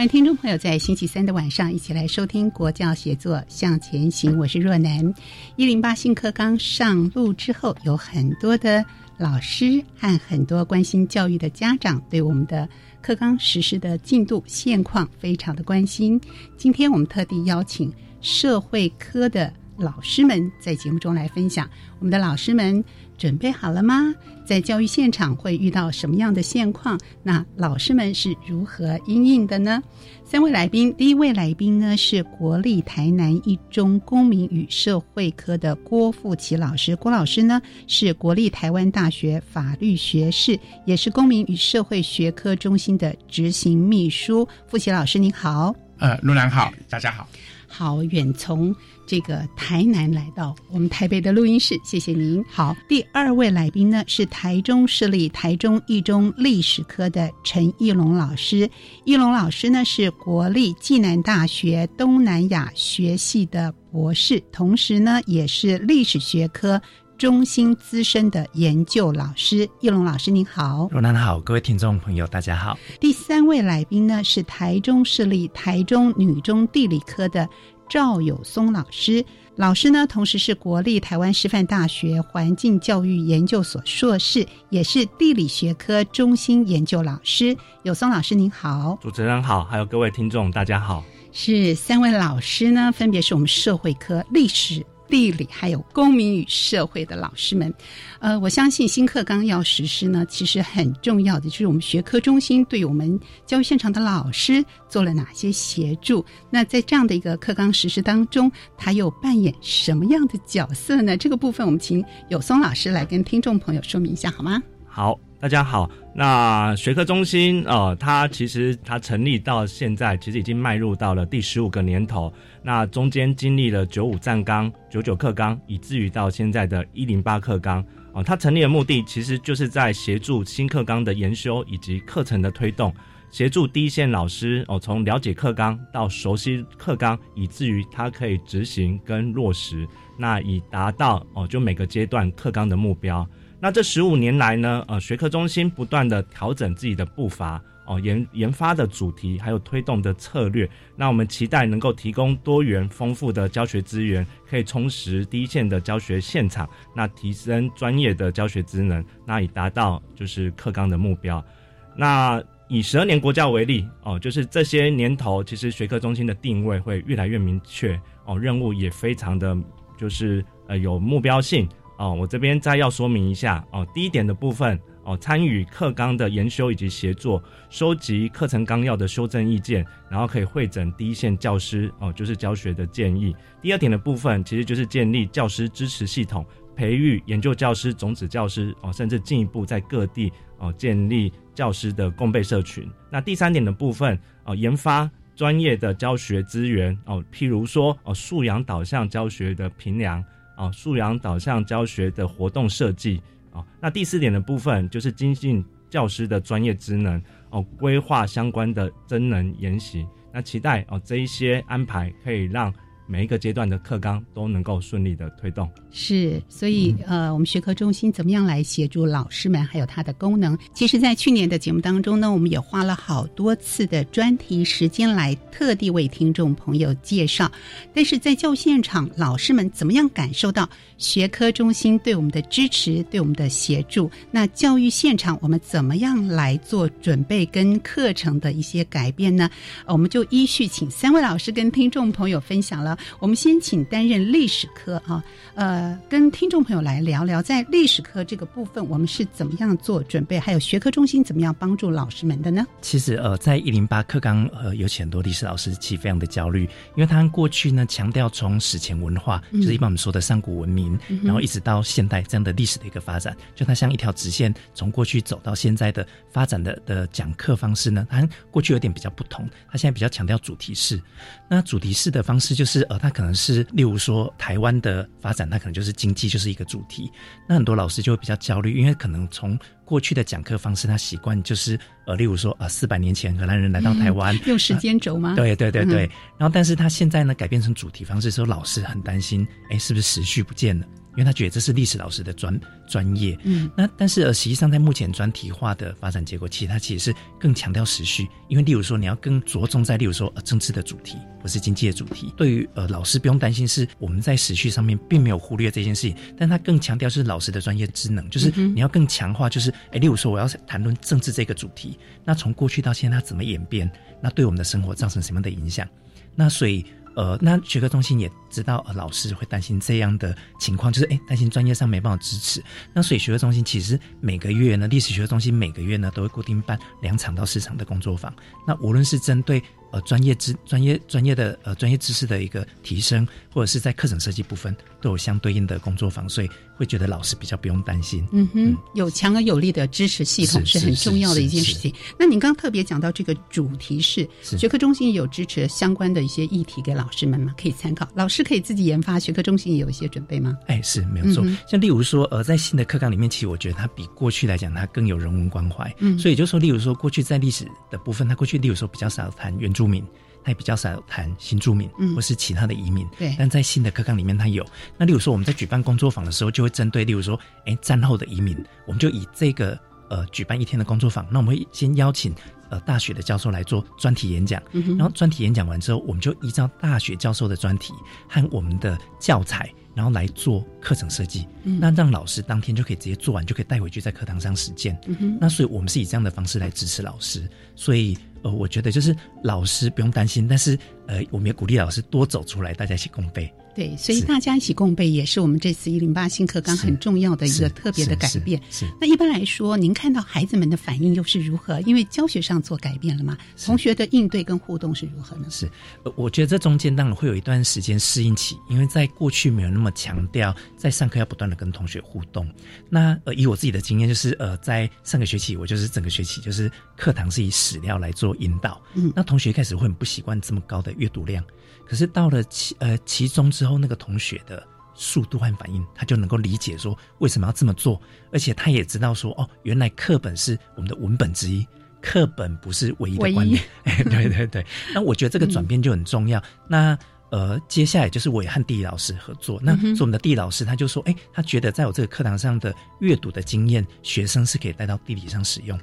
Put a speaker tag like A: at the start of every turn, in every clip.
A: 欢迎听众朋友在星期三的晚上一起来收听《国教写作向前行》，我是若楠。一零八新课纲上路之后，有很多的老师和很多关心教育的家长对我们的课纲实施的进度现况非常的关心。今天我们特地邀请。社会科的老师们在节目中来分享，我们的老师们准备好了吗？在教育现场会遇到什么样的现况？那老师们是如何应应的呢？三位来宾，第一位来宾呢是国立台南一中公民与社会科的郭富奇老师。郭老师呢是国立台湾大学法律学士，也是公民与社会学科中心的执行秘书。富奇老师您好，
B: 呃，陆南好，大家好。
A: 好，远从这个台南来到我们台北的录音室，谢谢您。好，第二位来宾呢是台中市立台中一中历史科的陈义龙老师。义龙老师呢是国立暨南大学东南亚学系的博士，同时呢也是历史学科。中心资深的研究老师叶龙老师，您好。
B: 若楠好，各位听众朋友，大家好。
A: 第三位来宾呢是台中市立台中女中地理科的赵友松老师。老师呢，同时是国立台湾师范大学环境教育研究所硕士，也是地理学科中心研究老师。友松老师，您好。
C: 主持人好，还有各位听众，大家好。
A: 是三位老师呢，分别是我们社会科历史。地理还有公民与社会的老师们，呃，我相信新课纲要实施呢，其实很重要的就是我们学科中心对我们教育现场的老师做了哪些协助。那在这样的一个课纲实施当中，他又扮演什么样的角色呢？这个部分我们请有松老师来跟听众朋友说明一下好吗？
C: 好。大家好，那学科中心呃，它其实它成立到现在，其实已经迈入到了第十五个年头。那中间经历了九五站纲、九九课纲，以至于到现在的一零八课纲啊。它成立的目的，其实就是在协助新课纲的研修以及课程的推动，协助第一线老师哦，从了解课纲到熟悉课纲，以至于他可以执行跟落实，那以达到哦，就每个阶段课纲的目标。那这十五年来呢，呃，学科中心不断的调整自己的步伐，哦，研研发的主题，还有推动的策略。那我们期待能够提供多元丰富的教学资源，可以充实第一线的教学现场，那提升专业的教学职能，那以达到就是课纲的目标。那以十二年国教为例，哦，就是这些年头，其实学科中心的定位会越来越明确，哦，任务也非常的就是呃有目标性。哦，我这边再要说明一下哦。第一点的部分哦，参与课纲的研修以及协作，收集课程纲要的修正意见，然后可以会诊第一线教师哦，就是教学的建议。第二点的部分，其实就是建立教师支持系统，培育研究教师、种子教师哦，甚至进一步在各地哦建立教师的共备社群。那第三点的部分哦，研发专业的教学资源哦，譬如说哦，素养导向教学的评量。啊，素养导向教学的活动设计啊，那第四点的部分就是精进教师的专业职能哦，规划相关的真能研习。那期待哦这一些安排可以让每一个阶段的课纲都能够顺利的推动。
A: 是，所以呃，我们学科中心怎么样来协助老师们，还有它的功能？其实，在去年的节目当中呢，我们也花了好多次的专题时间来特地为听众朋友介绍。但是在教现场，老师们怎么样感受到学科中心对我们的支持、对我们的协助？那教育现场我们怎么样来做准备跟课程的一些改变呢？我们就依序请三位老师跟听众朋友分享了。我们先请担任历史科啊，呃，跟听众朋友来聊聊，在历史科这个部分，我们是怎么样做准备，还有学科中心怎么样帮助老师们的呢？
B: 其实呃，在一零八课纲呃，有很多历史老师其实非常的焦虑，因为他过去呢强调从史前文化，就是一般我们说的上古文明，然后一直到现代这样的历史的一个发展，就它像一条直线从过去走到现在的发展的的讲课方式呢，它过去有点比较不同，它现在比较强调主题式。那主题式的方式就是呃，它可能是例如说台湾的发展，它可能就是经济就是一个主题，那很多老师就会比较焦虑，因为可能从过去的讲课方式，他习惯就是呃，例如说啊，四百年前荷兰人来到台湾，
A: 用时间轴吗？
B: 对对对对。然后，但是他现在呢，改变成主题方式之后，老师很担心，哎，是不是时序不见了？因为他觉得这是历史老师的专专业。嗯。那但是呃，实际上在目前专题化的发展结果，其实它其实是更强调时序，因为例如说你要更着重在例如说呃政治的主题，不是经济的主题。对于呃老师不用担心，是我们在时序上面并没有忽略这件事情，但他更强调是老师的专业职能，就是你要更强化，就是哎，例如说我要谈论政治这个主题，那从过去到现在它怎么演变，那对我们的生活造成什么样的影响？那所以。呃，那学科中心也知道，呃，老师会担心这样的情况，就是哎，担心专业上没办法支持。那所以学科中心其实每个月呢，历史学科中心每个月呢都会固定办两场到四场的工作坊。那无论是针对呃专业知专业专业的呃专业知识的一个提升，或者是在课程设计部分，都有相对应的工作坊，所以会觉得老师比较不用担心。
A: 嗯哼，有强而有力的支持系统是很重要的一件事情。那您刚特别讲到这个主题是学科中心有支持相关的一些议题给老师们吗？可以参考，老师可以自己研发，学科中心也有一些准备吗？
B: 哎，是没有错。像例如说，呃，在新的课纲里面，其实我觉得它比过去来讲，它更有人文关怀。嗯，所以就说，例如说，过去在历史的部分，它过去例如说比较少谈原住民。他也比较少谈新住民，或是其他的移民。
A: 对，
B: 但在新的课纲里面，他有。那例如说，我们在举办工作坊的时候，就会针对，例如说，哎，战后的移民，我们就以这个呃举办一天的工作坊。那我们会先邀请呃大学的教授来做专题演讲，然后专题演讲完之后，我们就依照大学教授的专题和我们的教材，然后来做课程设计。那让老师当天就可以直接做完，就可以带回去在课堂上实践。那所以我们是以这样的方式来支持老师，所以。呃，我觉得就是老师不用担心，但是呃，我们也鼓励老师多走出来，大家一起共备。
A: 对，所以大家一起共备也是我们这次一零八新课纲很重要的一个特别的改变。
B: 是。
A: 那一般来说，您看到孩子们的反应又是如何？因为教学上做改变了嘛，同学的应对跟互动是如何呢？
B: 是，我觉得这中间当然会有一段时间适应期，因为在过去没有那么强调在上课要不断的跟同学互动。那呃，以我自己的经验，就是呃，在上个学期我就是整个学期就是课堂是以史料来做引导，嗯，那同学一开始会很不习惯这么高的阅读量。可是到了其呃其中之后，那个同学的速度和反应，他就能够理解说为什么要这么做，而且他也知道说哦，原来课本是我们的文本之一，课本不是唯一的观点。对对对，那我觉得这个转变就很重要。那呃，接下来就是我也和地理老师合作，那是我们的地理老师他就说，哎，他觉得在我这个课堂上的阅读的经验，学生是可以带到地理上使用。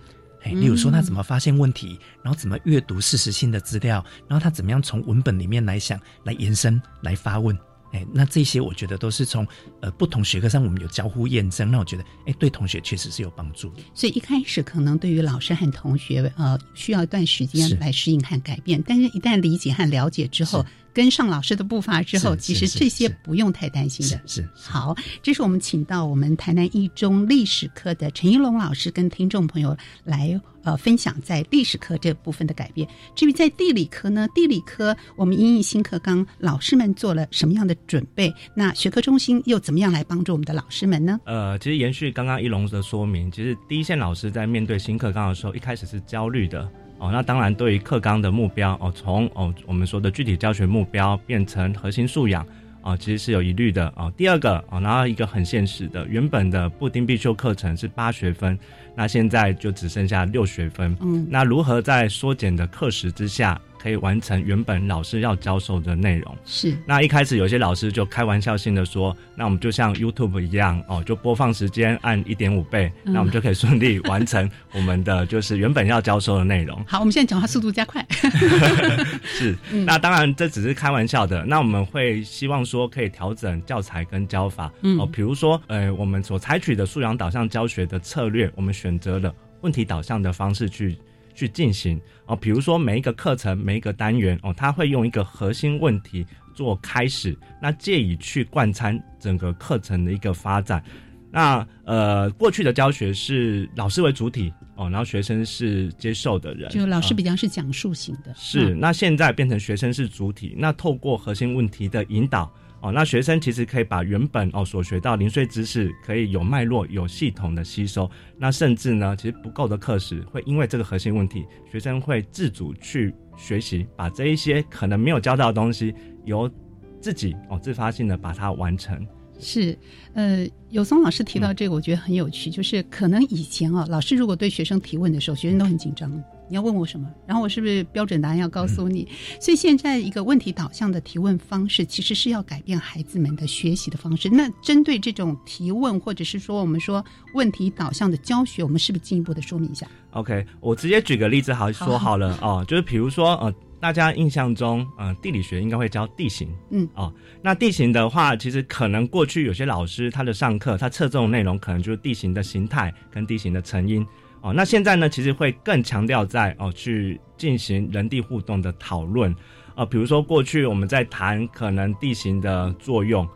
B: 例如说，他怎么发现问题，然后怎么阅读事实性的资料，然后他怎么样从文本里面来想、来延伸、来发问。哎，那这些我觉得都是从呃不同学科上我们有交互验证，那我觉得哎对同学确实是有帮助。
A: 所以一开始可能对于老师和同学呃需要一段时间来适应和改变，但是一旦理解和了解之后。跟上老师的步伐之后，其实这些不用太担心的。
B: 是
A: 好，这是我们请到我们台南一中历史科的陈一龙老师跟听众朋友来呃分享在历史课这部分的改变。至于在地理科呢，地理科我们因应新课纲，老师们做了什么样的准备？那学科中心又怎么样来帮助我们的老师们呢？
C: 呃，其实延续刚刚一龙的说明，其实第一线老师在面对新课纲的时候，一开始是焦虑的。哦，那当然，对于课纲的目标哦，从哦我们说的具体教学目标变成核心素养哦，其实是有疑虑的哦。第二个哦，然后一个很现实的，原本的布丁必修课程是八学分，那现在就只剩下六学分。嗯，那如何在缩减的课时之下可以完成原本老师要教授的内容。
A: 是。
C: 那一开始有些老师就开玩笑性的说：“那我们就像 YouTube 一样哦，就播放时间按一点五倍，那我们就可以顺利完成我们的就是原本要教授的内容。”
A: 好，我们现在讲话速度加快。
C: 是。那当然这只是开玩笑的。那我们会希望说可以调整教材跟教法哦，比如说呃，我们所采取的素养导向教学的策略，我们选择了问题导向的方式去。去进行哦，比如说每一个课程、每一个单元哦，他会用一个核心问题做开始，那借以去贯穿整个课程的一个发展。那呃，过去的教学是老师为主体哦，然后学生是接受的人，
A: 就老师比较是讲述型的。
C: 是，那现在变成学生是主体，那透过核心问题的引导。哦，那学生其实可以把原本哦所学到零碎知识，可以有脉络、有系统的吸收。那甚至呢，其实不够的课时，会因为这个核心问题，学生会自主去学习，把这一些可能没有教到的东西，由自己哦自发性的把它完成。
A: 是，呃，有松老师提到这个，我觉得很有趣，就是可能以前啊，老师如果对学生提问的时候，学生都很紧张。你要问我什么？然后我是不是标准答案要告诉你？所以现在一个问题导向的提问方式，其实是要改变孩子们的学习的方式。那针对这种提问，或者是说我们说问题导向的教学，我们是不是进一步的说明一下
C: ？OK，我直接举个例子好说好了哦，就是比如说呃，大家印象中呃，地理学应该会教地形，嗯哦，那地形的话，其实可能过去有些老师他的上课他侧重内容可能就是地形的形态跟地形的成因。哦，那现在呢，其实会更强调在哦去进行人地互动的讨论，呃，比如说过去我们在谈可能地形的作用，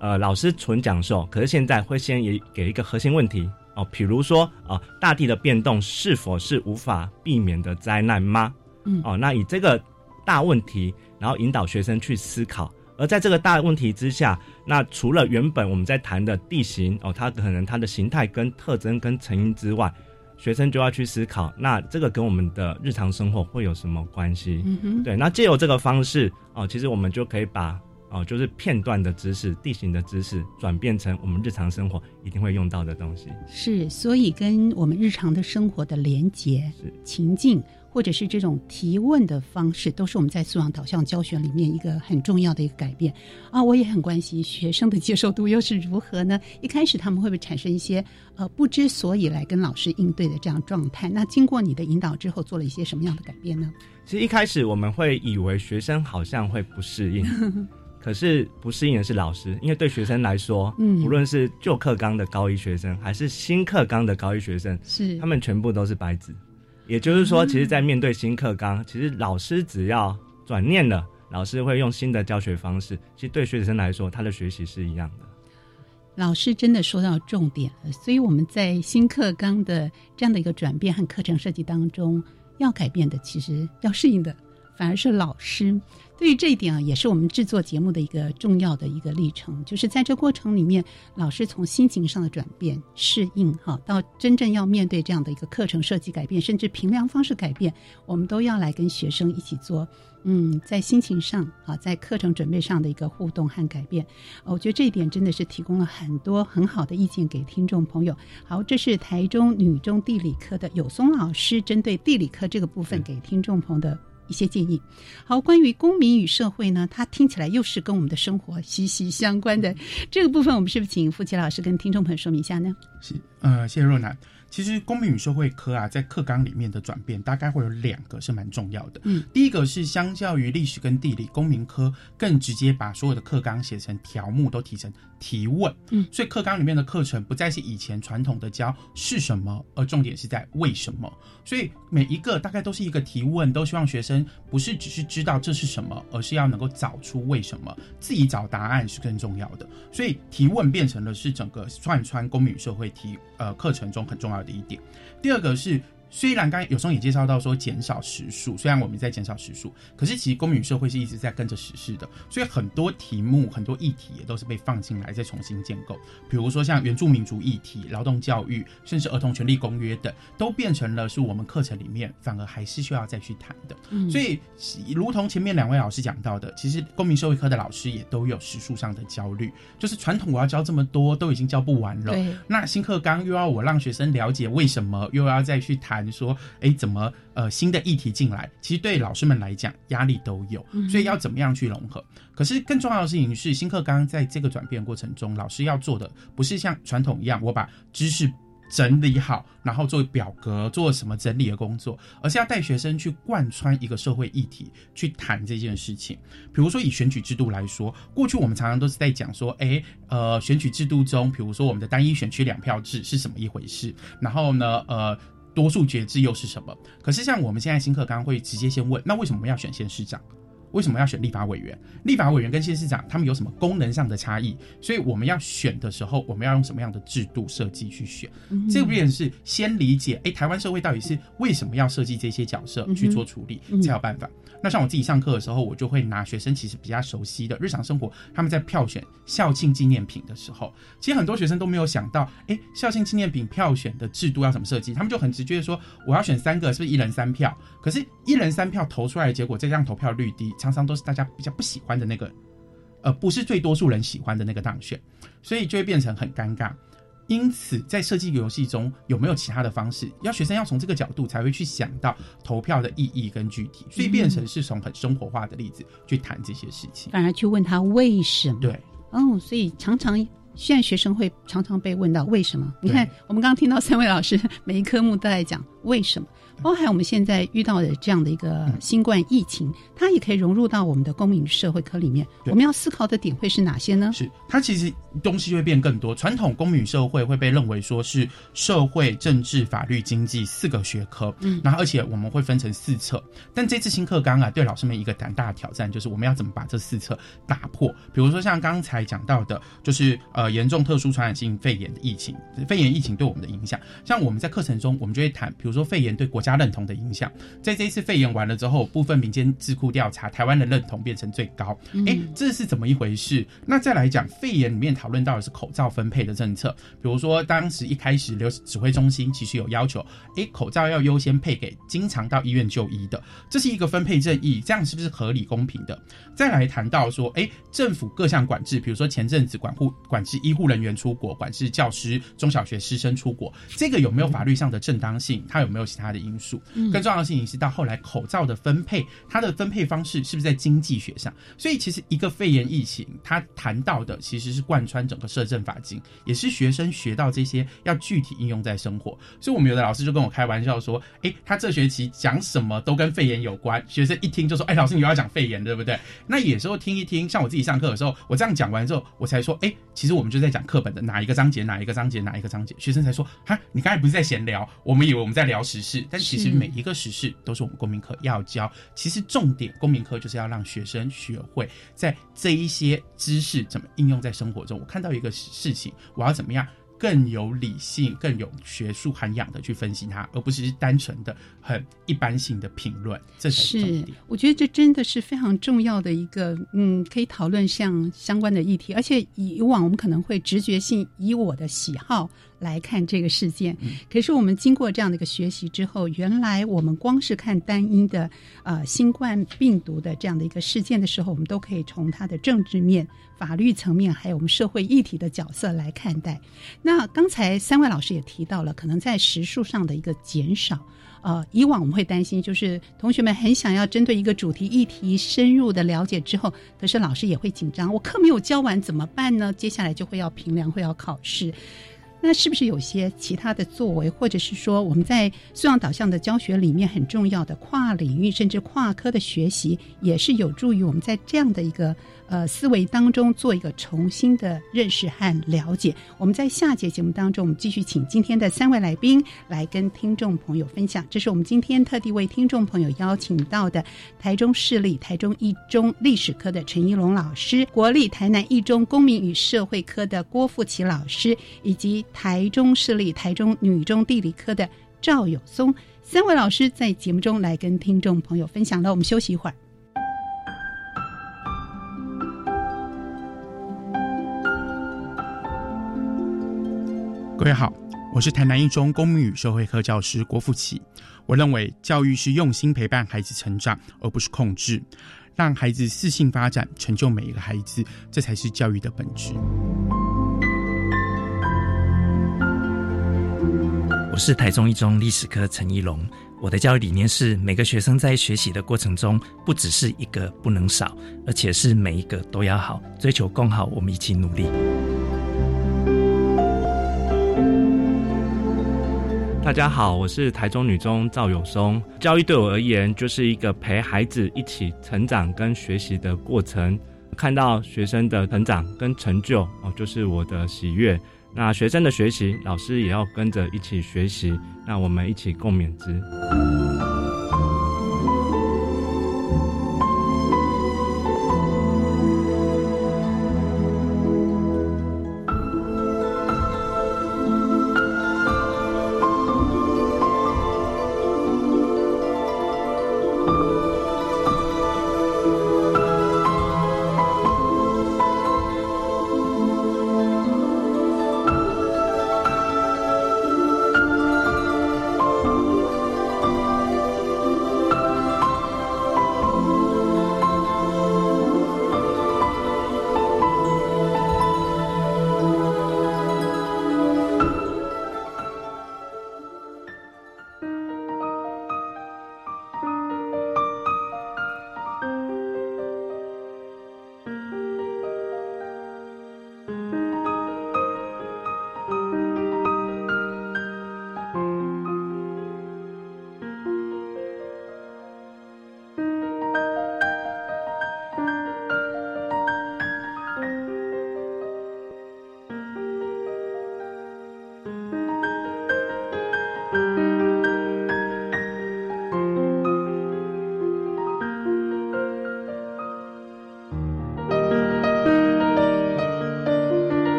C: 呃，老师纯讲授，可是现在会先也给一个核心问题哦，比如说啊，大地的变动是否是无法避免的灾难吗？嗯，哦，那以这个大问题，然后引导学生去思考，而在这个大问题之下，那除了原本我们在谈的地形哦，它可能它的形态跟特征跟成因之外。学生就要去思考，那这个跟我们的日常生活会有什么关系？嗯哼，对，那借由这个方式哦，其实我们就可以把哦，就是片段的知识、地形的知识，转变成我们日常生活一定会用到的东西。
A: 是，所以跟我们日常的生活的连接、情境。或者是这种提问的方式，都是我们在素养导向教学里面一个很重要的一个改变啊！我也很关心学生的接受度又是如何呢？一开始他们会不会产生一些呃不知所以来跟老师应对的这样状态？那经过你的引导之后，做了一些什么样的改变呢？
C: 其实一开始我们会以为学生好像会不适应，可是不适应的是老师，因为对学生来说，嗯，无论是旧课纲的高一学生，还是新课纲的高一学生，
A: 是
C: 他们全部都是白纸。也就是说，其实，在面对新课纲，其实老师只要转念了，老师会用新的教学方式。其实对学生来说，他的学习是一样的。
A: 老师真的说到重点了，所以我们在新课纲的这样的一个转变和课程设计当中，要改变的，其实要适应的，反而是老师。对于这一点啊，也是我们制作节目的一个重要的一个历程，就是在这过程里面，老师从心情上的转变、适应哈，到真正要面对这样的一个课程设计改变，甚至评量方式改变，我们都要来跟学生一起做。嗯，在心情上啊，在课程准备上的一个互动和改变，我觉得这一点真的是提供了很多很好的意见给听众朋友。好，这是台中女中地理科的有松老师针对地理科这个部分给听众朋友的。一些建议。好，关于公民与社会呢，它听起来又是跟我们的生活息息相关的这个部分，我们是不是请付奇老师跟听众朋友说明一下呢？
D: 是，呃，谢谢若楠。其实公民与社会科啊，在课纲里面的转变大概会有两个是蛮重要的。嗯，第一个是相较于历史跟地理，公民科更直接把所有的课纲写成条目都提成提问。嗯，所以课纲里面的课程不再是以前传统的教是什么，而重点是在为什么。所以每一个大概都是一个提问，都希望学生不是只是知道这是什么，而是要能够找出为什么，自己找答案是更重要的。所以提问变成了是整个贯穿公民与社会题呃课程中很重要的一点。第二个是。虽然刚才有时候也介绍到说减少时数，虽然我们在减少时数，可是其实公民与社会是一直在跟着时事的，所以很多题目、很多议题也都是被放进来再重新建构。比如说像原住民族议题、劳动教育，甚至儿童权利公约等，都变成了是我们课程里面反而还是需要再去谈的。嗯所以，如同前面两位老师讲到的，其实公民社会科的老师也都有时数上的焦虑，就是传统我要教这么多都已经教不完了，那新课纲又要我让学生了解为什么，又要再去谈。谈说，哎，怎么呃新的议题进来，其实对老师们来讲压力都有，所以要怎么样去融合？可是更重要的事情是，新课纲在这个转变过程中，老师要做的不是像传统一样，我把知识。整理好，然后做表格，做什么整理的工作，而是要带学生去贯穿一个社会议题，去谈这件事情。比如说以选举制度来说，过去我们常常都是在讲说，哎，呃，选举制度中，比如说我们的单一选区两票制是什么一回事，然后呢，呃，多数决制又是什么？可是像我们现在新课纲会直接先问，那为什么要选先市长？为什么要选立法委员？立法委员跟县市长他们有什么功能上的差异？所以我们要选的时候，我们要用什么样的制度设计去选？这个便是先理解，哎，台湾社会到底是为什么要设计这些角色去做处理，才有办法。那像我自己上课的时候，我就会拿学生其实比较熟悉的日常生活，他们在票选校庆纪念品的时候，其实很多学生都没有想到，哎，校庆纪念品票选的制度要怎么设计？他们就很直觉的说，我要选三个，是不是一人三票？可是，一人三票投出来的结果，这张投票率低，常常都是大家比较不喜欢的那个，呃，不是最多数人喜欢的那个当选，所以就会变成很尴尬。因此，在设计游戏中有没有其他的方式？要学生要从这个角度才会去想到投票的意义跟具体，所以变成是从很生活化的例子去谈这些事情，
A: 反而去问他为什么？
D: 对，
A: 哦，所以常常现在学生会常常被问到为什么？你看，我们刚刚听到三位老师每一科目都在讲为什么。包含我们现在遇到的这样的一个新冠疫情，它也可以融入到我们的公民社会科里面。我们要思考的点会是哪些呢？
D: 是它其实东西会变更多。传统公民社会会被认为说是社会、政治、法律、经济四个学科，嗯，然后而且我们会分成四册。但这次新课纲啊，对老师们一个胆大的挑战就是我们要怎么把这四册打破？比如说像刚才讲到的，就是呃严重特殊传染性肺炎的疫情，肺炎疫情对我们的影响。像我们在课程中，我们就会谈，比如说肺炎对国家认同的影响，在这一次肺炎完了之后，部分民间智库调查，台湾的认同变成最高。哎，这是怎么一回事？那再来讲肺炎里面讨论到的是口罩分配的政策，比如说当时一开始流指挥中心其实有要求，哎，口罩要优先配给经常到医院就医的，这是一个分配正义，这样是不是合理公平的？再来谈到说，哎，政府各项管制，比如说前阵子管护管制医护人员出国，管制教师、中小学师生出国，这个有没有法律上的正当性？它有没有其他的因？数更重要的事情是，到后来口罩的分配，它的分配方式是不是在经济学上？所以其实一个肺炎疫情，它谈到的其实是贯穿整个社政法经，也是学生学到这些要具体应用在生活。所以我们有的老师就跟我开玩笑说：“哎，他这学期讲什么都跟肺炎有关。”学生一听就说：“哎，老师你又要讲肺炎，对不对？”那有时候听一听，像我自己上课的时候，我这样讲完之后，我才说：“哎，其实我们就在讲课本的哪一个章节，哪一个章节，哪一个章节。”学生才说：“哈，你刚才不是在闲聊？我们以为我们在聊时事，但。”其实每一个时事都是我们公民课要教。其实重点公民课就是要让学生学会在这一些知识怎么应用在生活中。我看到一个事情，我要怎么样？更有理性、更有学术涵养的去分析它，而不是单纯的很一般性的评论。这是重点。
A: 我觉得这真的是非常重要的一个，嗯，可以讨论像相关的议题。而且以往我们可能会直觉性以我的喜好来看这个事件，可是我们经过这样的一个学习之后，原来我们光是看单一的呃新冠病毒的这样的一个事件的时候，我们都可以从它的政治面。法律层面还有我们社会议题的角色来看待。那刚才三位老师也提到了，可能在时数上的一个减少。呃，以往我们会担心，就是同学们很想要针对一个主题议题深入的了解之后，可是老师也会紧张，我课没有教完怎么办呢？接下来就会要评量，会要考试。那是不是有些其他的作为，或者是说我们在素养导向的教学里面很重要的跨领域甚至跨科的学习，也是有助于我们在这样的一个。呃，思维当中做一个重新的认识和了解。我们在下节节目当中，我们继续请今天的三位来宾来跟听众朋友分享。这是我们今天特地为听众朋友邀请到的台中市立台中一中历史科的陈一龙老师，国立台南一中公民与社会科的郭富奇老师，以及台中市立台中女中地理科的赵友松三位老师在节目中来跟听众朋友分享了。我们休息一会儿。
D: 各位好，我是台南一中公民与社会科教师郭富奇。我认为教育是用心陪伴孩子成长，而不是控制，让孩子自信发展，成就每一个孩子，这才是教育的本质。
B: 我是台中一中历史科陈一龙。我的教育理念是，每个学生在学习的过程中，不只是一个不能少，而且是每一个都要好，追求更好。我们一起努力。
C: 大家好，我是台中女中赵永松。教育对我而言，就是一个陪孩子一起成长跟学习的过程。看到学生的成长跟成就，哦，就是我的喜悦。那学生的学习，老师也要跟着一起学习，那我们一起共勉之。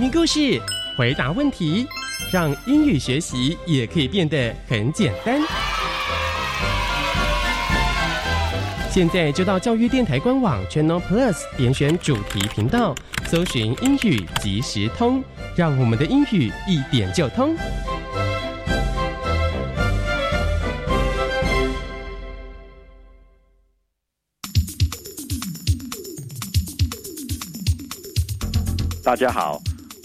E: 听故事，回答问题，让英语学习也可以变得很简单。现在就到教育电台官网 Channel Plus 点选主题频道，搜寻英语即时通，让我们的英语一点就通。
F: 大家好，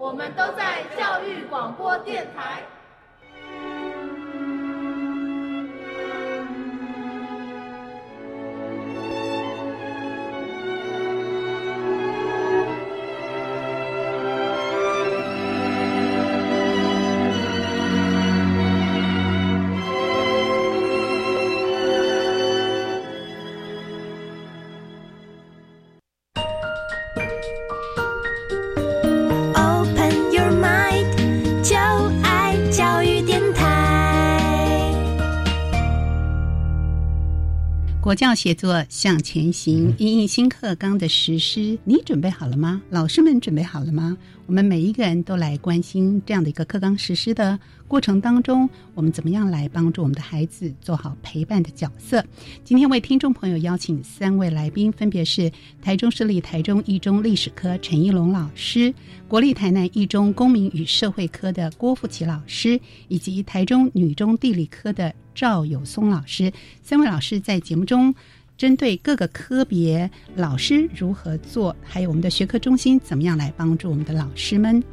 G: 我们都在教育广播电台。
A: 国教写作向前行，因应新课纲的实施，你准备好了吗？老师们准备好了吗？我们每一个人都来关心这样的一个课纲实施的过程当中，我们怎么样来帮助我们的孩子做好陪伴的角色？今天为听众朋友邀请三位来宾，分别是台中市立台中一中历史科陈一龙老师，国立台南一中公民与社会科的郭富奇老师，以及台中女中地理科的赵友松老师。三位老师在节目中。针对各个科别老师如何做，还有我们的学科中心怎么样来帮助我们的老师们？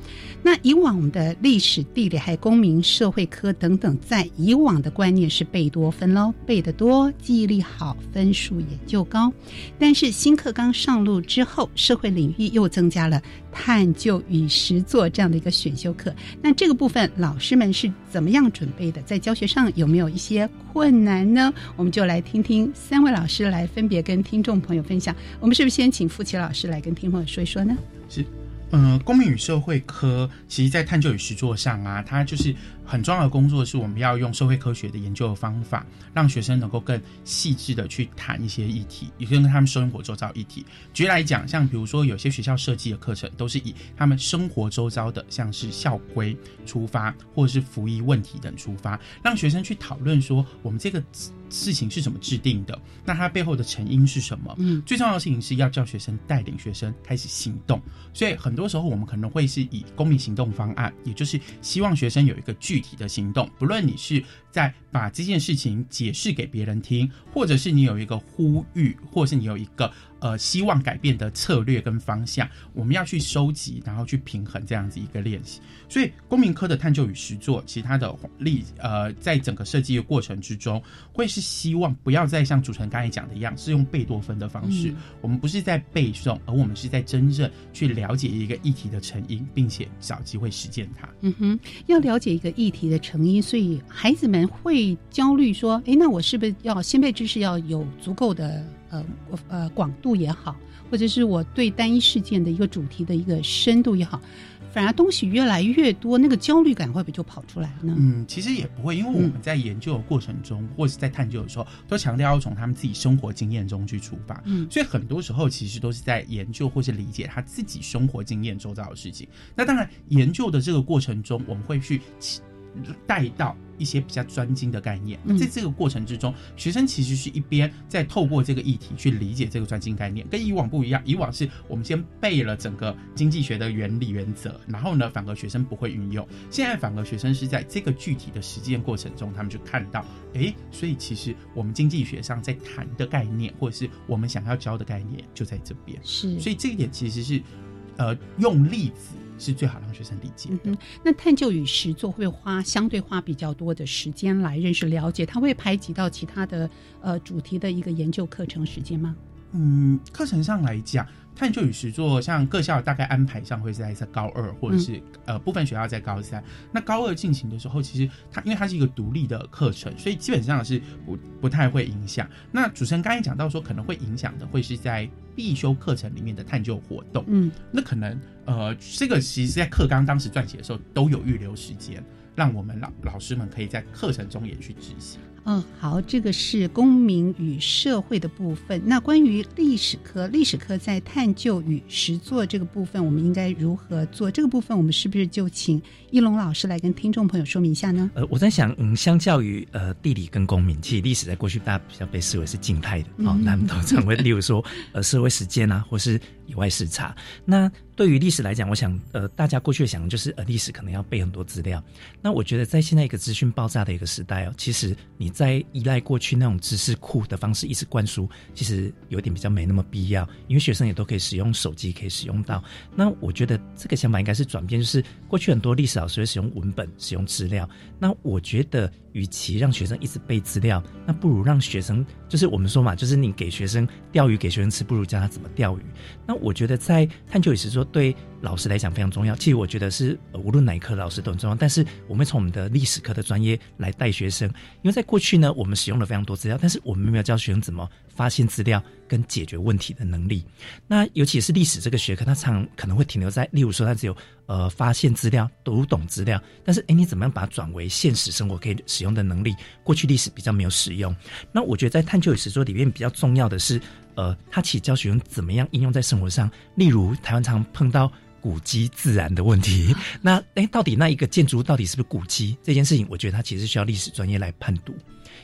A: 那以往我们的历史、地理还有公民社会科等等，在以往的观念是背多分喽，背得多，记忆力好，分数也就高。但是新课纲上路之后，社会领域又增加了探究与实作这样的一个选修课。那这个部分老师们是怎么样准备的？在教学上有没有一些困难呢？我们就来听听三位老师来。分别跟听众朋友分享，我们是不是先请付琪老师来跟听众朋友说一说呢？
D: 行，嗯，公民与社会科，其实在探究与实作上啊，它就是很重要的工作，是我们要用社会科学的研究的方法，让学生能够更细致的去谈一些议题，也跟他们生活周遭议题。举例来讲，像比如说有些学校设计的课程，都是以他们生活周遭的，像是校规出发，或者是服役问题等出发，让学生去讨论说，我们这个。事情是怎么制定的？那它背后的成因是什么？嗯，最重要的事情是要叫学生带领学生开始行动。所以很多时候我们可能会是以公民行动方案，也就是希望学生有一个具体的行动。不论你是在把这件事情解释给别人听，或者是你有一个呼吁，或者是你有一个。呃，希望改变的策略跟方向，我们要去收集，然后去平衡这样子一个练习。所以，公民科的探究与实作，其他的例呃，在整个设计的过程之中，会是希望不要再像主持人刚才讲的一样，是用贝多芬的方式。我们不是在背诵，而我们是在真正去了解一个议题的成因，并且找机会实践它。
A: 嗯哼，要了解一个议题的成因，所以孩子们会焦虑说：“哎，那我是不是要先辈知识要有足够的？”呃，呃，广度也好，或者是我对单一事件的一个主题的一个深度也好，反而东西越来越多，那个焦虑感会不会就跑出来了呢？
D: 嗯，其实也不会，因为我们在研究的过程中，或者是在探究的时候，都强调要从他们自己生活经验中去出发。嗯，所以很多时候其实都是在研究或是理解他自己生活经验周遭的事情。那当然，研究的这个过程中，我们会去。带到。一些比较专精的概念，
A: 那
D: 在这个过程之中，学生其实是一边在透过这个议题去理解这个专精概念，跟以往不一样。以往是我们先背了整个经济学的原理原则，然后呢，反而学生不会运用。现在反而学生是在这个具体的实践过程中，他们就看到，诶，所以其实我们经济学上在谈的概念，或者是我们想要教的概念，就在这边。
A: 是
D: 所以这一点其实是，呃，用例子是最好让学生理解的。
A: 嗯，那探究与实作会花相对花比较多的时间来认识了解？它会排挤到其他的呃主题的一个研究课程时间吗？
D: 嗯，课程上来讲，探究与实作，像各校大概安排上会是在在高二，或者是、呃部分学校在高三。那高二进行的时候，其实它因为它是一个独立的课程，所以基本上是不不太会影响。那主持人刚才讲到说，可能会影响的会是在必修课程里面的探究活动。
A: 嗯，
D: 那可能呃，这个其实在课纲当时撰写的时候都有预留时间，让我们老老师们可以在课程中也去执行。
A: 嗯，好，这个是公民与社会的部分。那关于历史科，历史科在探究与实作这个部分，我们应该如何做？这个部分我们是不是就请一龙老师来跟听众朋友说明一下呢？
B: 呃，我在想，嗯，相较于呃地理跟公民，其实历史在过去大家比较被视为是静态的，哦，
A: 嗯
B: 那通常会例如说呃社会实践啊，或是野外视察。那对于历史来讲，我想呃大家过去想的就是呃历史可能要背很多资料。那我觉得在现在一个资讯爆炸的一个时代哦，其实你在依赖过去那种知识库的方式一直灌输，其实有点比较没那么必要，因为学生也都可以使用手机，可以使用到。那我觉得这个想法应该是转变，就是过去很多历史老师会使用文本、使用资料。那我觉得，与其让学生一直背资料，那不如让学生，就是我们说嘛，就是你给学生钓鱼给学生吃，不如教他怎么钓鱼。那我觉得在探究与实作对老师来讲非常重要。其实我觉得是、呃无论哪一科老师都很重要，但是我们从我们的历史课的专业来带学生，因为在过去呢，我们使用了非常多资料，但是我们没有教学生怎么发现资料跟解决问题的能力。那尤其是历史这个学科，它常可能会停留在，例如说它只有呃发现资料、读懂资料，但是诶，你怎么样把它转为现实生活可以使用的能力？过去历史比较没有使用。那我觉得在探究与实作里面比较重要的是，呃，它其实教学生怎么样应用在生活上。例如台湾常碰到古迹自然的问题，那诶，到底那一个建筑到底是不是古迹这件事情，我觉得它其实需要历史专业来判读。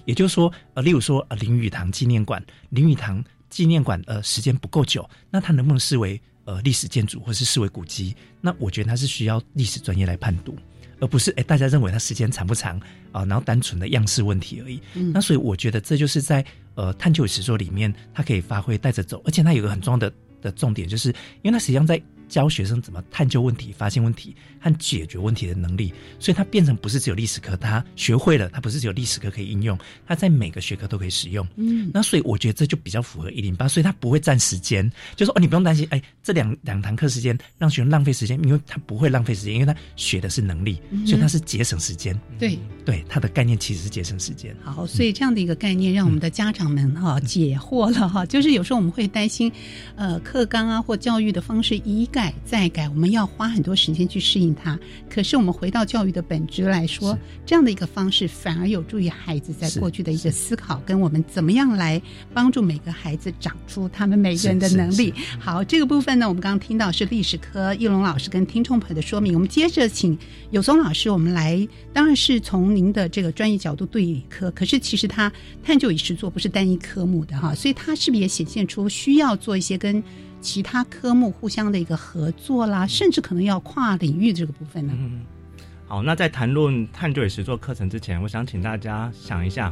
B: 也就是说，呃，例如说呃林语堂纪念馆，林语堂纪念馆呃时间不够久，那它能不能视为呃历史建筑或是视为古迹？那我觉得它是需要历史专业来判读。而不是哎，大家认为它时间长不长啊、然后单纯的样式问题而已。
A: 嗯
B: 那所以我觉得这就是在呃探究与实作里面，它可以发挥带着走，而且它有一个很重要的的重点，就是因为它实际上在教学生怎么探究问题、发现问题和解决问题的能力，所以它变成不是只有历史课，它学会了，它不是只有历史课可以应用，它在每个学科都可以使用。
A: 嗯
B: 那所以我觉得这就比较符合一零八，所以它不会占时间，就说哦，你不用担心，哎，这两两堂课时间让学生浪费时间，因为他不会浪费时间，因为他学的是能力，所以他是节省时间。
A: 对
B: 对，它的概念其实是节省时间。
A: 好，所以这样的一个概念，让我们的家长们哈、解惑了哈。就是有时候我们会担心，呃，课纲啊或教育的方式一改再改，我们要花很多时间去适应它。可是我们回到教育的本质来说，这样的一个方式反而有助于孩子在过去的一个思考，跟我们怎么样来帮助每个孩子长出他们每个人的能力。好，这个部分呢，我们刚刚听到是历史科叶龙老师跟听众朋友的说明。我们接着请有松老师，我们来，当然是从您的这个专业角度对理科，可是其实他探究与实作不是单一科目的哈，所以他是不是也显现出需要做一些跟其他科目互相的一个合作啦，甚至可能要跨领域这个部分呢？
C: 嗯好，那在谈论探究与实作课程之前，我想请大家想一下，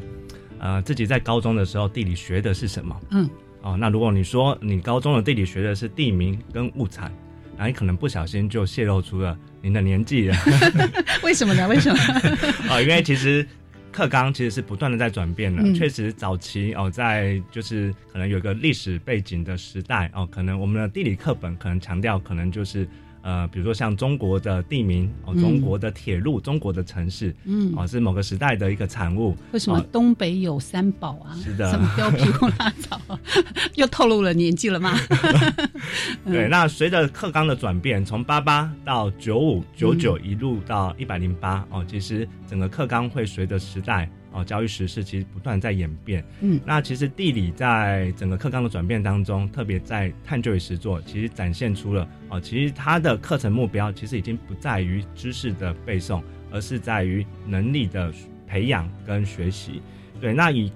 C: 呃，自己在高中的时候地理学的是什么？
A: 嗯，
C: 哦，那如果你说你高中的地理学的是地名跟物产，那你可能不小心就泄露出了您的年纪了。
A: 为什么呢？为什么？
C: 哦，因为其实课纲其实是不断的在转变的。
A: 嗯
C: 确实，早期哦，在就是可能有一个历史背景的时代哦，可能我们的地理课本可能强调可能就是呃，比如说像中国的地名哦，
A: 嗯
C: 中国的铁路、中国的城市，
A: 嗯
C: 哦，是某个时代的一个产物。
A: 为什么
C: 哦
A: 东北有三宝啊？
C: 是的
A: 什么貂皮裤拉草，又透露了年纪了吗？
C: 对，那随着课纲的转变，从八八到九五、九九一路到一百零八哦，其实整个课纲会随着时代哦教育时事其实不断在演变。
A: 嗯
C: 那其实地理在整个课纲的转变当中，特别在探究与实作，其实展现出了哦，其实它的课程目标其实已经不在于知识的背诵，而是在于能力的培养跟学习。对，那以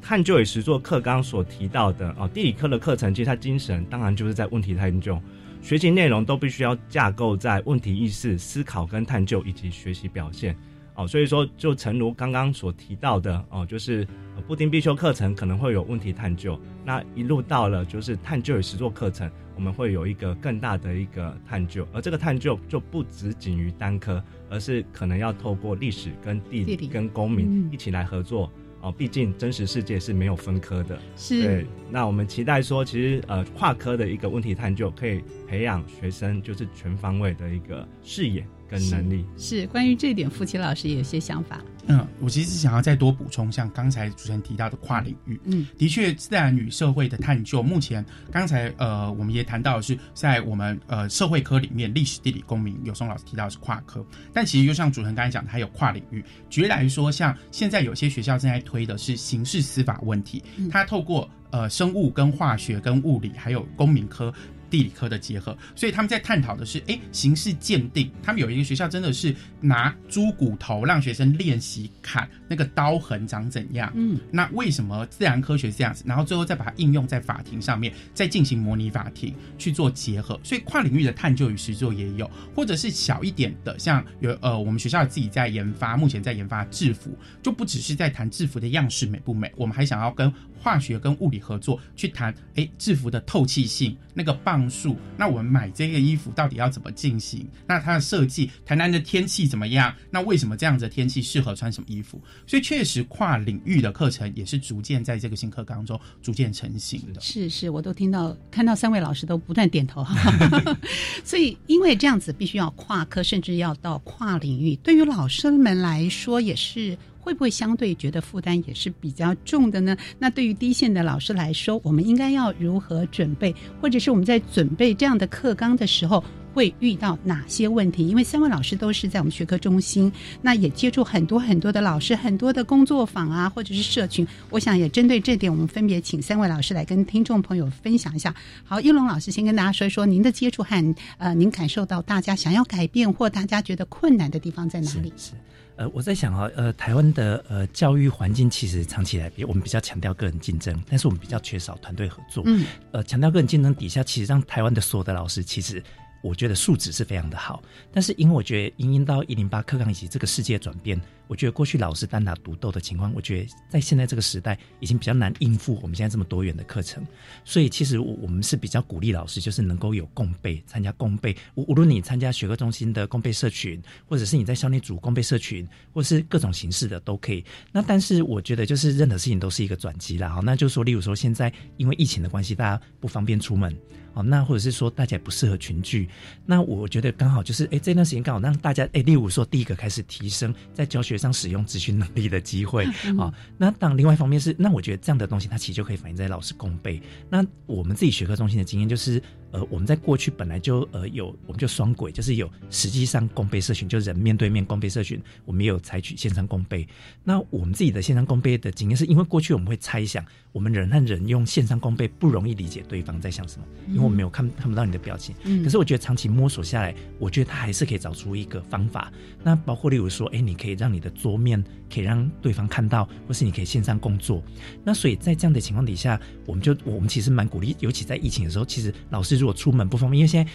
C: 探究与实作课纲所提到的哦，地理课的课程，其实它精神当然就是在问题探究，学习内容都必须要架构在问题意识、思考跟探究以及学习表现。哦，所以说就诚如刚刚所提到的哦，就是布丁必修课程可能会有问题探究，那一路到了就是探究与实作课程，我们会有一个更大的一个探究，而这个探究就不只仅于单科，而是可能要透过历史跟地理跟公民一起来合作。哦，毕竟真实世界是没有分科的，
A: 是。
C: 对，那我们期待说，其实呃，跨科的一个问题探究，可以培养学生就是全方位的一个视野跟能力。
A: 是，关于这一点，夫妻老师也有些想法。
D: 嗯，我其实想要再多补充，像刚才主持人提到的跨领域，嗯，的确，自然与社会的探究，目前刚才呃，我们也谈到的是在我们呃社会科里面，历史、地理、公民，有松老师提到是跨科，但其实就像主持人刚才讲的，还有跨领域。举例来说，像现在有些学校正在推的是刑事司法问题，它透过呃生物跟化学跟物理还有公民科。地理科的结合，所以他们在探讨的是，哎，刑事鉴定。他们有一个学校真的是拿猪骨头让学生练习砍那个刀痕长怎样。嗯，那为什么自然科学这样子？然后最后再把它应用在法庭上面，再进行模拟法庭去做结合。所以跨领域的探究与实作也有，或者是小一点的，像有呃，我们学校自己在研发，目前在研发制服，就不只是在谈制服的样式美不美，我们还想要跟化学跟物理合作去谈，哎，制服的透气性那个棒。数，那我们买这个衣服到底要怎么进行？那它的设计，台南的天气怎么样？那为什么这样子的天气适合穿什么衣服？所以确实跨领域的课程也是逐渐在这个新课纲中逐渐成型的。
A: 是是，我都听到看到三位老师都不断点头。所以因为这样子必须要跨科，甚至要到跨领域，对于老师们来说也是。会不会相对觉得负担也是比较重的呢？那对于低线的老师来说，我们应该要如何准备，或者是我们在准备这样的课纲的时候会遇到哪些问题？因为三位老师都是在我们学科中心，那也接触很多很多的老师，很多的工作坊啊，或者是社群。我想也针对这点，我们分别请三位老师来跟听众朋友分享一下。好，一龙老师先跟大家说一说您的接触和呃，您感受到大家想要改变或大家觉得困难的地方在哪里？
B: 是。呃，我在想啊，呃，台湾的呃教育环境其实长期以来比我们比较强调个人竞争，但是我们比较缺少团队合作。嗯，呃，强调个人竞争底下，其实让台湾的所有的老师其实。我觉得素质是非常的好，但是因为我觉得，因应到一零八课纲以及这个世界转变，我觉得过去老师单打独斗的情况，我觉得在现在这个时代已经比较难应付我们现在这么多元的课程。所以其实我我们是比较鼓励老师，就是能够有共备，参加共备。无无论你参加学科中心的共备社群，或者是你在校内组共备社群，或是各种形式的都可以。那但是我觉得，就是任何事情都是一个转机啦。哈，那就是说，例如说现在因为疫情的关系，大家不方便出门。哦，那或者是说大家也不适合群聚，那我觉得刚好就是，哎，这段时间刚好让大家，哎，例如说第一个开始提升在教学上使用资讯能力的机会啊。那当另外一方面是，那我觉得这样的东西它其实就可以反映在老师共备。那我们自己学科中心的经验就是。呃，我们在过去本来就呃有，我们就双轨，就是有实际上共备社群，就人面对面共备社群，我们也有采取线上共备。那我们自己的线上共备的经验，是因为过去我们会猜想，我们人和人用线上共备不容易理解对方在想什么，因为我们没有看看不到你的表情。嗯。可是我觉得长期摸索下来，我觉得他还是可以找出一个方法。那包括例如说，哎，你可以让你的桌面可以让对方看到，或是你可以线上工作。那所以在这样的情况底下，我们就我们其实蛮鼓励，尤其在疫情的时候，其实老师。如果出门不方便，因为现在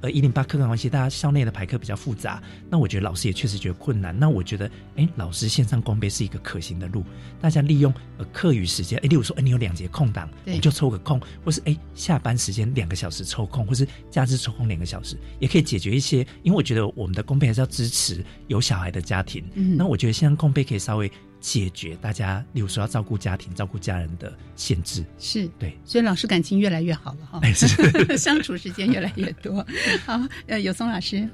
B: 呃一零八课纲关系，大家校内的排课比较复杂，那我觉得老师也确实觉得困难。那我觉得，哎，老师线上光备是一个可行的路。大家利用呃课余时间，哎，例如说，哎，你有两节空档，你就抽个空，或是哎下班时间两个小时抽空，或是假日抽空两个小时，也可以解决一些。因为我觉得我们的公备还是要支持有小孩的家庭。嗯，那我觉得线上公备可以稍微。解决大家，例如说要照顾家庭、照顾家人的限制，
A: 是。
B: 对，
A: 所以老师感情越来越好了哈，相处时间越来越多。好，呃，有松老师，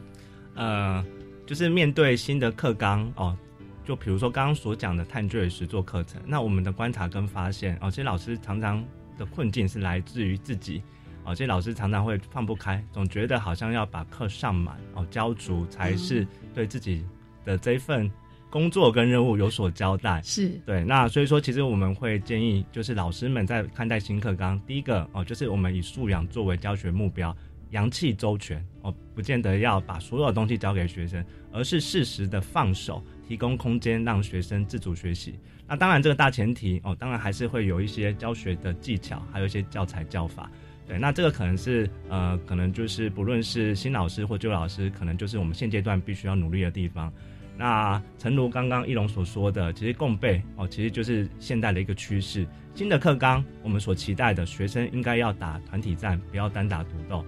C: 呃，就是面对新的课纲哦，就比如说刚刚所讲的探究实作课程，那我们的观察跟发现哦，其实老师常常的困境是来自于自己哦，这些老师常常会放不开，总觉得好像要把课上满哦，交足才是对自己的这一份。工作跟任务有所交代，
A: 是
C: 对。那所以说，其实我们会建议，就是老师们在看待新课纲，第一个哦，就是我们以素养作为教学目标，阳气周全哦，不见得要把所有东西交给学生，而是适时的放手，提供空间让学生自主学习。那当然，这个大前提哦，当然还是会有一些教学的技巧，还有一些教材教法。对，那这个可能是呃，可能就是不论是新老师或旧老师，可能就是我们现阶段必须要努力的地方。那诚如刚刚一龙所说的，其实共备哦，其实就是现代的一个趋势。新的课纲，我们所期待的学生应该要打团体战，不要单打独斗。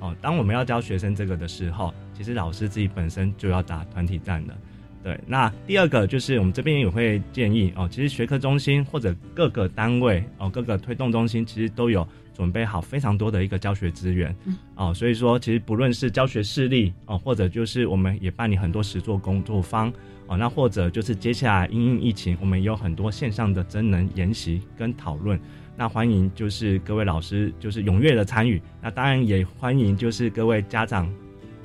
C: 哦，当我们要教学生这个的时候，其实老师自己本身就要打团体战了。对，那第二个就是我们这边也会建议哦，其实学科中心或者各个单位哦，各个推动中心其实都有准备好非常多的一个教学资源。哦，所以说其实不论是教学事例哦，或者就是我们也办理很多实作工作坊哦，那或者就是接下来因应疫情，我们也有很多线上的真人研习跟讨论。那欢迎就是各位老师就是踊跃的参与，那当然也欢迎就是各位家长。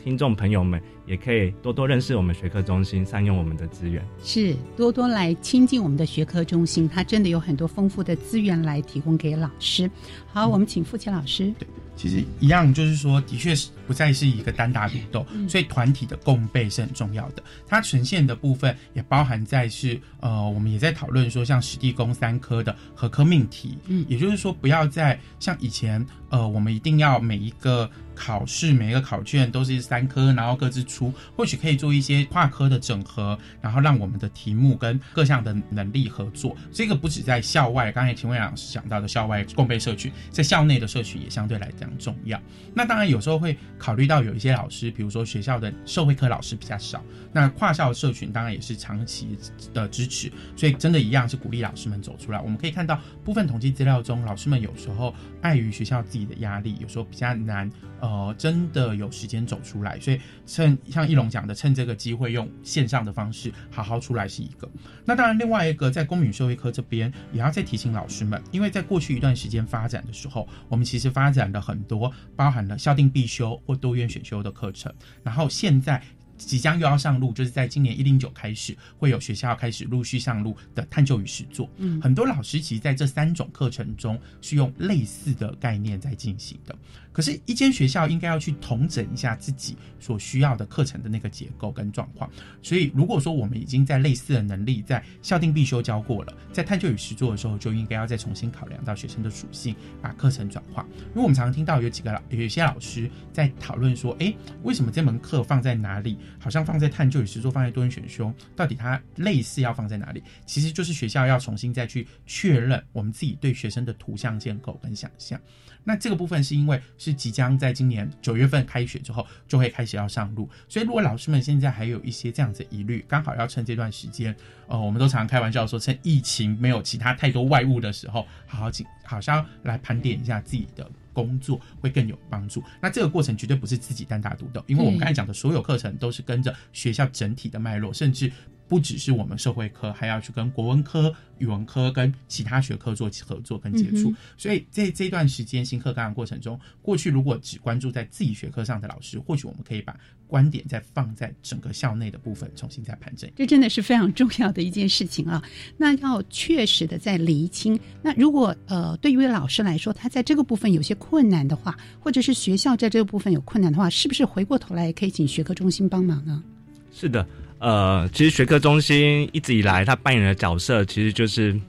C: 听众朋友们也可以多多认识我们学科中心，善用我们的资源，
A: 是多多来亲近我们的学科中心，它真的有很多丰富的资源来提供给老师。好，我们请付奇老师。
D: 对，其实一样，就是说，的确是不再是一个单打独斗，所以团体的共备是很重要的。它呈现的部分也包含在是呃，我们也在讨论说，像史地工三科的合科命题，嗯，也就是说，不要再像以前呃，我们一定要每一个。考试每一个考卷都是三科，然后各自出，或许可以做一些跨科的整合，然后让我们的题目跟各项的能力合作。这个不止在校外，刚才秦伟老师讲到的校外共备社群，在校内的社群也相对来讲重要。那当然有时候会考虑到有一些老师，比如说学校的社会科老师比较少，那跨校社群当然也是长期的支持，所以真的一样是鼓励老师们走出来。我们可以看到部分统计资料中，老师们有时候碍于学校自己的压力，有时候比较难。呃，真的有时间走出来，所以趁像一龙讲的，趁这个机会用线上的方式好好出来是一个。那当然，另外一个在公民社会科这边也要再提醒老师们，因为在过去一段时间发展的时候，我们其实发展了很多包含了校定必修或多元选修的课程，然后现在。即将又要上路，就是在今年一零九开始，会有学校开始陆续上路的探究与实作。嗯，很多老师其实在这三种课程中是用类似的概念在进行的。可是，一间学校应该要去统整一下自己所需要的课程的那个结构跟状况。所以，如果说我们已经在类似的能力在校定必修教过了，在探究与实作的时候，就应该要再重新考量到学生的属性，把课程转化。因为我们常常听到有几个老有一些老师在讨论说：“哎，为什么这门课放在哪里？”好像放在探究与实作，放在多元选修，到底它类似要放在哪里？其实就是学校要重新再去确认我们自己对学生的图像建构跟想象。那这个部分是因为是即将在今年九月份开学之后就会开始要上路，所以如果老师们现在还有一些这样子疑虑，刚好要趁这段时间，呃，我们都常常开玩笑说，趁疫情没有其他太多外物的时候，好好紧，好像来盘点一下自己的。工作会更有帮助。那这个过程绝对不是自己单打独斗，因为我们刚才讲的所有课程都是跟着学校整体的脉络，甚至不只是我们社会科，还要去跟国文科、语文科跟其他学科做合作跟接触。所以在这段时间新课纲的过程中，过去如果只关注在自己学科上的老师，或许我们可以把观点再放在整个校内的部分，重新再盘整。
A: 这真的是非常重要的一件事情啊！那要确实的在厘清。那如果呃，对于老师来说，他在这个部分有些困难的话，或者是学校在这个部分有困难的话，是不是回过头来可以请学科中心帮忙呢？
C: 是的，呃，其实学科中心一直以来他扮演的角色，其实就是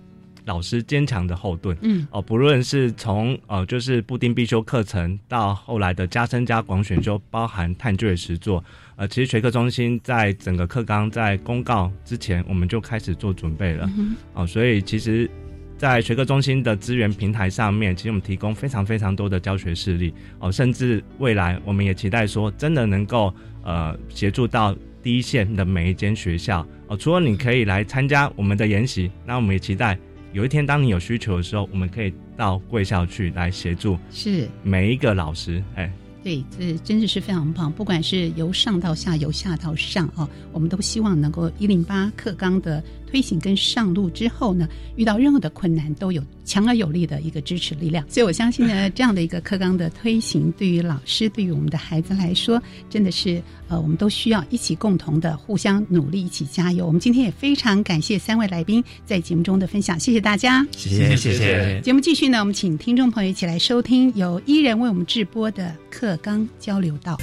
C: 老师坚强的后盾。嗯，哦，不论是从呃，就是布丁必修课程，到后来的加深加广选修，包含探究的实作，呃，其实学科中心在整个课纲在公告之前，我们就开始做准备了。哦，所以其实。在学科中心的资源平台上面，其实我们提供非常非常多的教学事例哦，甚至未来我们也期待说，真的能够呃协助到第一线的每一间学校哦。除了你可以来参加我们的研习，那我们也期待有一天当你有需求的时候，我们可以到贵校去来协助，
A: 是
C: 每一个老师哎。
A: 对，这真的是非常棒。不管是由上到下，由下到上哦，我们都希望能够一零八课纲的推行跟上路之后呢，遇到任何的困难都有强而有力的一个支持力量。所以我相信呢，这样的一个课纲的推行，对于老师，对于我们的孩子来说，真的是呃，我们都需要一起共同的互相努力，一起加油。我们今天也非常感谢三位来宾在节目中的分享，谢谢大家，
B: 谢谢谢谢。
A: 节目继续呢，我们请听众朋友一起来收听由伊人为我们直播的课纲交流道。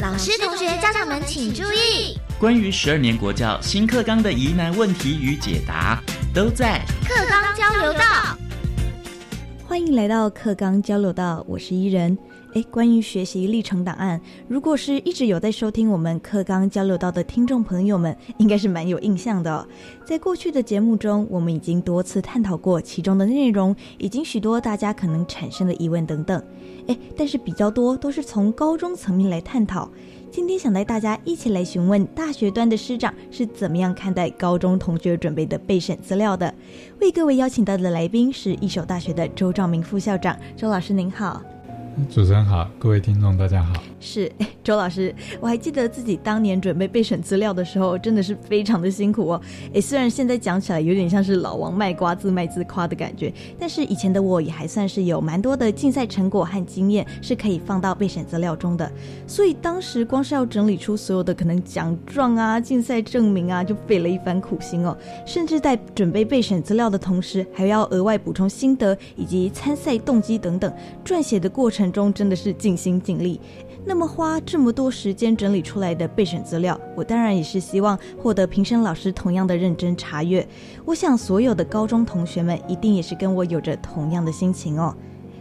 H: 老师、同学、家长们请注意，
I: 关于十二年国教新课纲的疑难问题与解答，都在
H: 课纲交流道。
J: 欢迎来到课纲交流道，我是伊人。诶，关于学习历程档案，如果是一直有在收听我们课纲交流道的听众朋友们，应该是蛮有印象的。在过去的节目中，我们已经多次探讨过其中的内容，以及许多大家可能产生的疑问等等。诶，但是比较多都是从高中层面来探讨。今天想带大家一起来询问大学端的师长是怎么样看待高中同学准备的备审资料的。为各位邀请到的来宾是一所大学的周兆明副校长，周老师您好。
K: 主持人好，各位听众大家好。
J: 是 周老师，我还记得自己当年准备备审资料的时候，真的是非常的辛苦哦。诶，虽然现在讲起来有点像是老王卖瓜自卖自夸的感觉，但是以前的我也还算是有蛮多的竞赛成果和经验是可以放到备审资料中的。所以当时光是要整理出所有的可能奖状啊、竞赛证明啊，就费了一番苦心哦。甚至在准备备审资料的同时，还要额外补充心得以及参赛动机等等，撰写的过程中真的是尽心尽力。那么花这么多时间整理出来的备选资料，我当然也是希望获得评审老师同样的认真查阅。我想所有的高中同学们一定也是跟我有着同样的心情哦。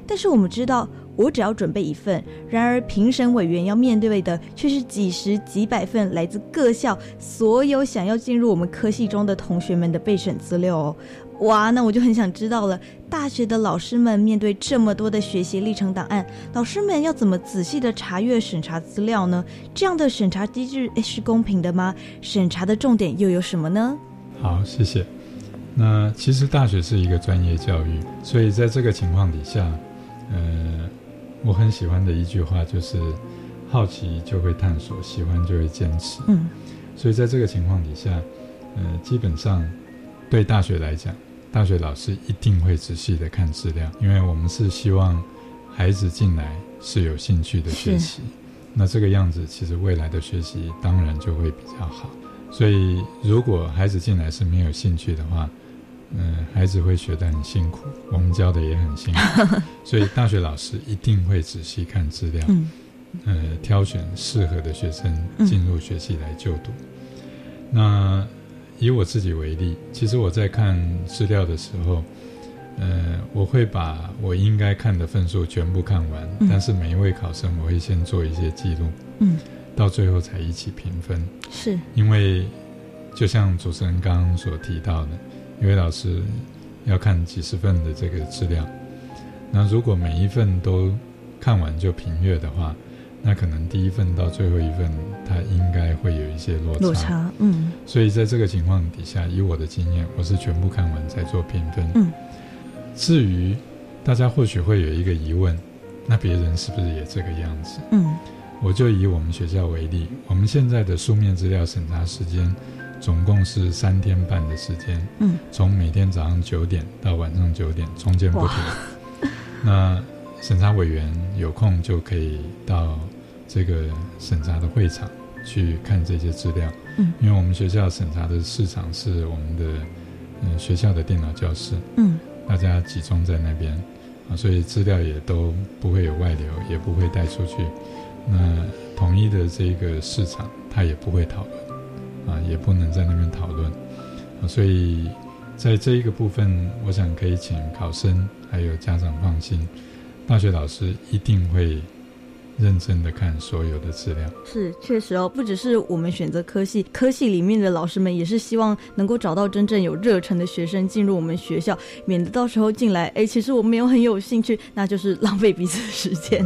J: 但是我们知道，我只要准备一份，然而评审委员要面对的却是几十几百份来自各校所有想要进入我们科系中的同学们的备审资料哦。哇，那我就很想知道了，大学的老师们面对这么多的学习历程档案，老师们要怎么仔细的查阅审查资料呢？这样的审查机制是公平的吗？审查的重点又有什么呢？
K: 好，谢谢。那其实大学是一个专业教育，所以在这个情况底下，呃，我很喜欢的一句话就是：好奇就会探索，喜欢就会坚持。嗯，所以在这个情况底下，呃，基本上对大学来讲。大学老师一定会仔细的看资料，因为我们是希望孩子进来是有兴趣的学习，那这个样子其实未来的学习当然就会比较好。所以如果孩子进来是没有兴趣的话，嗯，孩子会学得很辛苦，我们教的也很辛苦。所以大学老师一定会仔细看资料，呃，挑选适合的学生进入学习来就读。那以我自己为例，其实我在看资料的时候，呃，我会把我应该看的分数全部看完，但是每一位考生我会先做一些记录，嗯，到最后才一起评分。
J: 是，
K: 因为就像主持人刚刚所提到的，一位老师要看几十份的这个资料，那如果每一份都看完就评阅的话。那可能第一份到最后一份，它应该会有一些落差。
J: 落差，嗯。
K: 所以在这个情况底下，以我的经验，我是全部看完再做评分。嗯。至于大家或许会有一个疑问，那别人是不是也这个样子？嗯。我就以我们学校为例，我们现在的书面资料审查时间总共是三天半的时间。嗯。从每天早上九点到晚上九点，中间不停。那审查委员有空就可以到。这个审查的会场去看这些资料，嗯，因为我们学校审查的市场是我们的嗯学校的电脑教室，嗯，大家集中在那边啊，所以资料也都不会有外流，也不会带出去。那统一的这个市场，他也不会讨论啊，也不能在那边讨论啊，所以在这一个部分，我想可以请考生还有家长放心，大学老师一定会。认真的看所有的资料，
J: 是确实哦，不只是我们选择科系，科系里面的老师们也是希望能够找到真正有热忱的学生进入我们学校，免得到时候进来，哎，其实我没有很有兴趣，那就是浪费彼此的时间。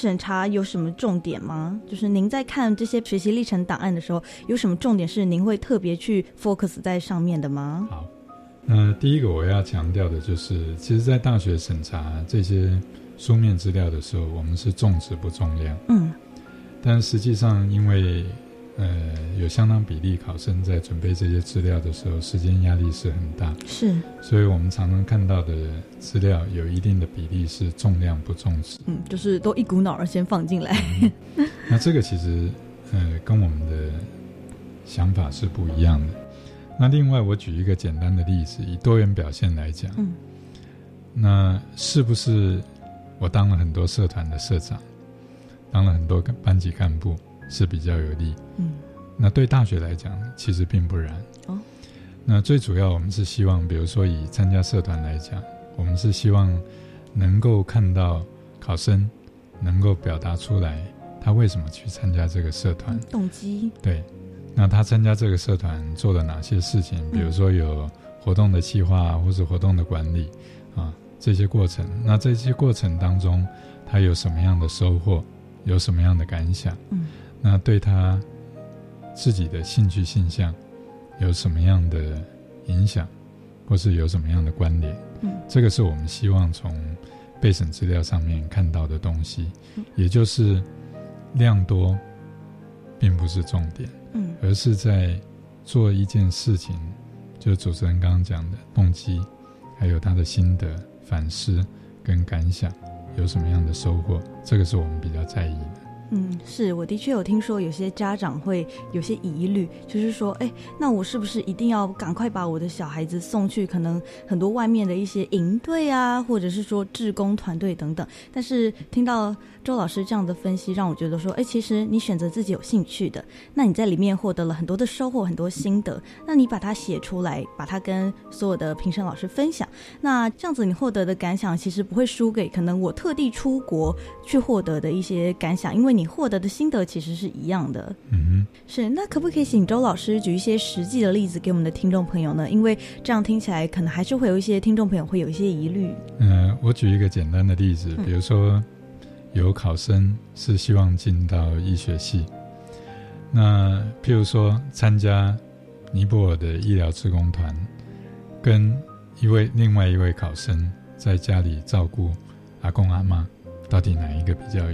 J: 审查有什么重点吗？就是您在看这些学习历程档案的时候，有什么重点是您会特别去 focus 在上面的吗？
K: 好，那第一个我要强调的就是，其实，在大学审查这些书面资料的时候，我们是重质不重量。
J: 嗯，
K: 但实际上，因为呃，有相当比例考生在准备这些资料的时候，时间压力是很大，
J: 是，
K: 所以我们常常看到的资料有一定的比例是重量不重视，
J: 嗯，就是都一股脑儿先放进来。
K: 那这个其实呃，跟我们的想法是不一样的。那另外，我举一个简单的例子，以多元表现来讲，
J: 嗯，
K: 那是不是我当了很多社团的社长，当了很多班级干部？是比较有利，
J: 嗯，
K: 那对大学来讲，其实并不然。
J: 哦，
K: 那最主要我们是希望，比如说以参加社团来讲，我们是希望能够看到考生能够表达出来他为什么去参加这个社团，
J: 动机。
K: 对，那他参加这个社团做了哪些事情？比如说有活动的计划或者活动的管理啊，这些过程。那这些过程当中，他有什么样的收获？有什么样的感想？
J: 嗯。
K: 那对他自己的兴趣现象有什么样的影响，或是有什么样的关联？
J: 嗯，
K: 这个是我们希望从备审资料上面看到的东西，也就是量多并不是重点，
J: 嗯，
K: 而是在做一件事情，就主持人刚刚讲的动机，还有他的心得反思跟感想有什么样的收获，这个是我们比较在意的。
J: 嗯，是我的确有听说有些家长会有些疑虑，就是说，哎，那我是不是一定要赶快把我的小孩子送去可能很多外面的一些营队啊，或者是说志工团队等等？但是听到周老师这样的分析，让我觉得说，哎，其实你选择自己有兴趣的，那你在里面获得了很多的收获，很多心得，那你把它写出来，把它跟所有的评审老师分享，那这样子你获得的感想其实不会输给可能我特地出国去获得的一些感想，因为你。你获得的心得其实是一样的，
K: 嗯哼
J: 是那可不可以请周老师举一些实际的例子给我们的听众朋友呢？因为这样听起来可能还是会有一些听众朋友会有一些疑虑。
K: 嗯，我举一个简单的例子，比如说有考生是希望进到医学系，那譬如说参加尼泊尔的医疗志工团，跟一位另外一位考生在家里照顾阿公阿妈，到底哪一个比较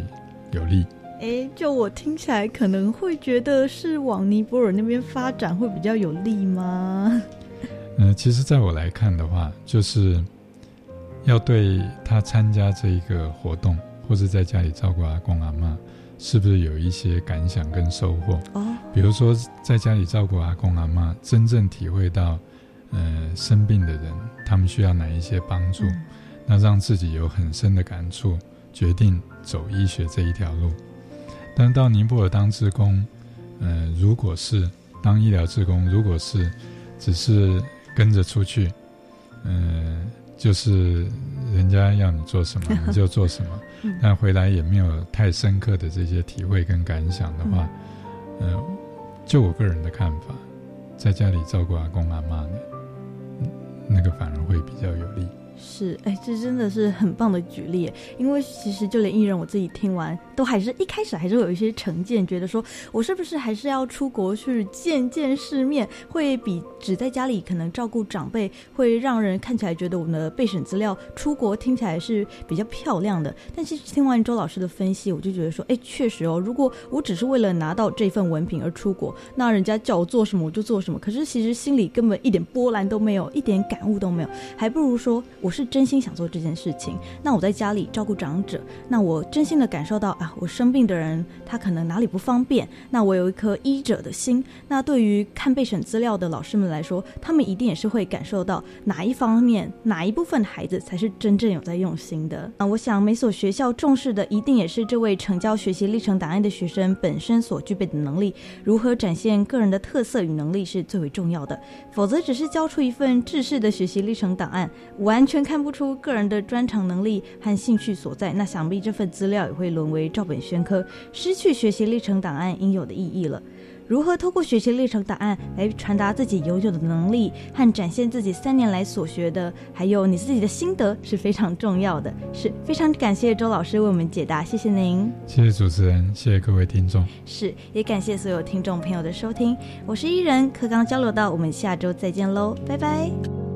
K: 有利？
J: 哎，就我听起来可能会觉得是往尼泊尔那边发展会比较有利吗？
K: 嗯，其实，在我来看的话，就是要对他参加这一个活动，或者在家里照顾阿公阿妈，是不是有一些感想跟收获？
J: 哦，
K: 比如说在家里照顾阿公阿妈，真正体会到，呃，生病的人他们需要哪一些帮助，那让自己有很深的感触，决定走医学这一条路。但到尼泊尔当志工，呃，如果是当医疗志工，如果是只是跟着出去，嗯，就是人家要你做什么你就做什么，但回来也没有太深刻的这些体会跟感想的话，嗯，就我个人的看法，在家里照顾阿公阿妈的，那个反而会比较有利。
J: 是，哎，这真的是很棒的举例。因为其实就连艺人我自己听完，都还是一开始还是会有一些成见，觉得说我是不是还是要出国去见见世面，会比只在家里可能照顾长辈，会让人看起来觉得我们的备审资料出国听起来是比较漂亮的。但是听完周老师的分析，我就觉得说，哎，确实哦，如果我只是为了拿到这份文凭而出国，那人家叫我做什么我就做什么，可是其实心里根本一点波澜都没有，一点感悟都没有，还不如说。我是真心想做这件事情，那我在家里照顾长者，那我真心的感受到啊，我生病的人他可能哪里不方便，那我有一颗医者的心。那对于看备审资料的老师们来说，他们一定也是会感受到哪一方面、哪一部分孩子才是真正有在用心的。啊，我想每所学校重视的一定也是这位成交学习历程档案的学生本身所具备的能力，如何展现个人的特色与能力是最为重要的。否则只是交出一份制式的学习历程档案，完全。全看不出个人的专长能力和兴趣所在，那想必这份资料也会沦为照本宣科，失去学习历程档案应有的意义了。如何透过学习历程档案来传达自己拥有的能力和展现自己三年来所学的，还有你自己的心得是非常重要的。是非常感谢周老师为我们解答，谢谢您。
K: 谢谢主持人，谢谢各位听众。
J: 是，也感谢所有听众朋友的收听。我是伊人，课刚交流到，我们下周再见喽，拜拜。